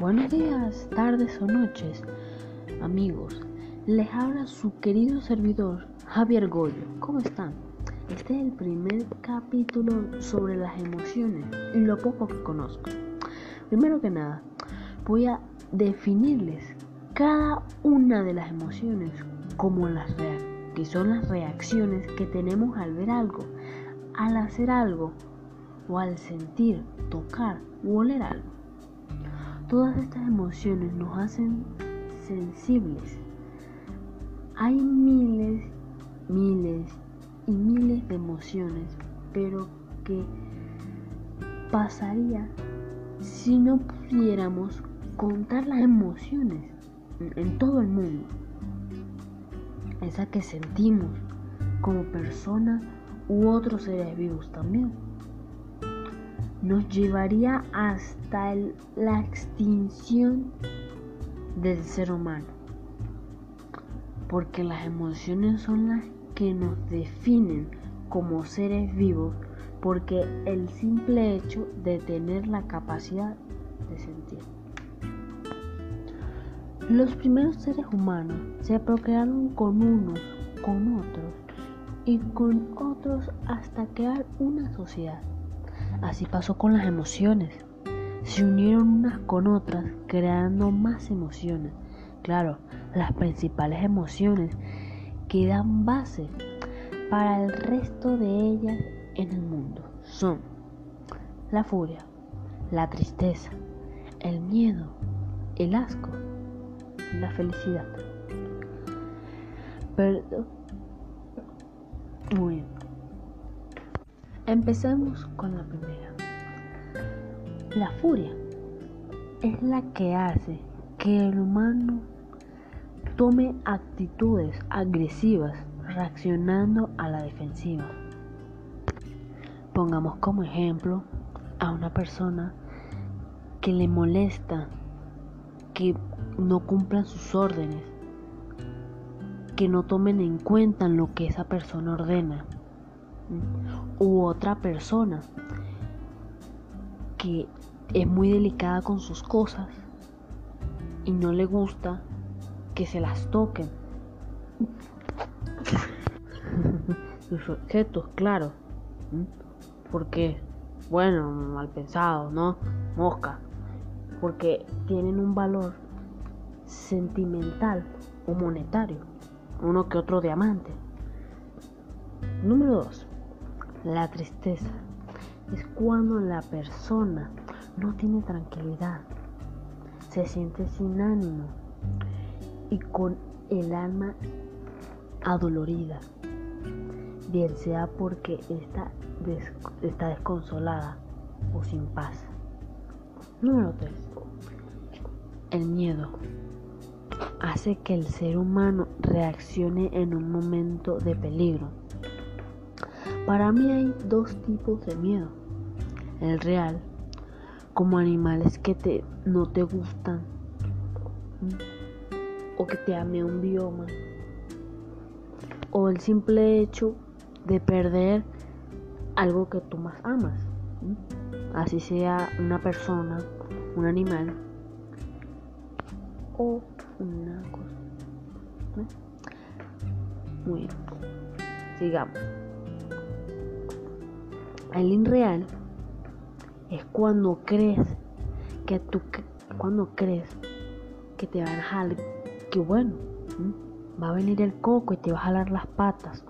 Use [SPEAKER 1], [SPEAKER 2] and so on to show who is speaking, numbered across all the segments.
[SPEAKER 1] Buenos días, tardes o noches, amigos. Les habla su querido servidor Javier Goyo. ¿Cómo están? Este es el primer capítulo sobre las emociones y lo poco que conozco. Primero que nada, voy a definirles cada una de las emociones como las que son las reacciones que tenemos al ver algo, al hacer algo o al sentir, tocar o oler algo. Todas estas emociones nos hacen sensibles. Hay miles, miles y miles de emociones, pero que pasaría si no pudiéramos contar las emociones en todo el mundo. Esa que sentimos como personas u otros seres vivos también. Nos llevaría hasta la extinción del ser humano. Porque las emociones son las que nos definen como seres vivos porque el simple hecho de tener la capacidad de sentir. Los primeros seres humanos se procrearon con unos, con otros y con otros hasta crear una sociedad. Así pasó con las emociones. Se unieron unas con otras creando más emociones. Claro, las principales emociones que dan base para el resto de ellas en el mundo son la furia, la tristeza, el miedo, el asco, la felicidad. Pero, muy bien. Empecemos con la primera. La furia es la que hace que el humano tome actitudes agresivas reaccionando a la defensiva. Pongamos como ejemplo a una persona que le molesta que no cumplan sus órdenes, que no tomen en cuenta lo que esa persona ordena, u otra persona que es muy delicada con sus cosas y no le gusta que se las toquen. sus objetos, claro. Porque, bueno, mal pensado, ¿no? Mosca. Porque tienen un valor sentimental o monetario. Uno que otro diamante. Número 2. La tristeza. Es cuando la persona no tiene tranquilidad. Se siente sin ánimo y con el alma adolorida bien sea porque está, está desconsolada o sin paz. Número 3. El miedo hace que el ser humano reaccione en un momento de peligro. Para mí hay dos tipos de miedo. El real, como animales que te, no te gustan o que te ame un bioma o el simple hecho de perder algo que tú más amas. Así sea una persona, un animal o una cosa. Muy bien. Sigamos. El inreal es cuando crees que tú cuando crees que te van a jalar que bueno va a venir el coco y te va a jalar las patas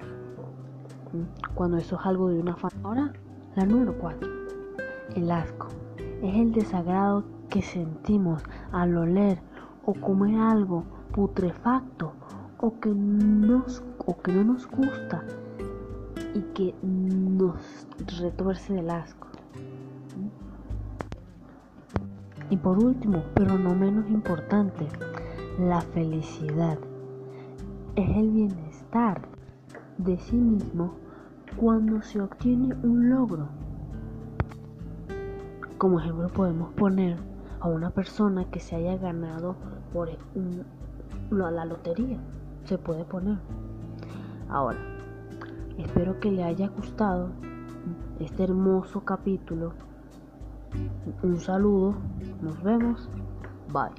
[SPEAKER 1] cuando eso es algo de una familia. Ahora, la número 4. El asco. Es el desagrado que sentimos al oler o comer algo putrefacto o que, nos, o que no nos gusta y que nos retuerce del asco. Y por último, pero no menos importante, la felicidad. Es el bienestar de sí mismo cuando se obtiene un logro. Como ejemplo podemos poner a una persona que se haya ganado por la lotería. Se puede poner. Ahora, espero que le haya gustado este hermoso capítulo. Un saludo, nos vemos. Bye.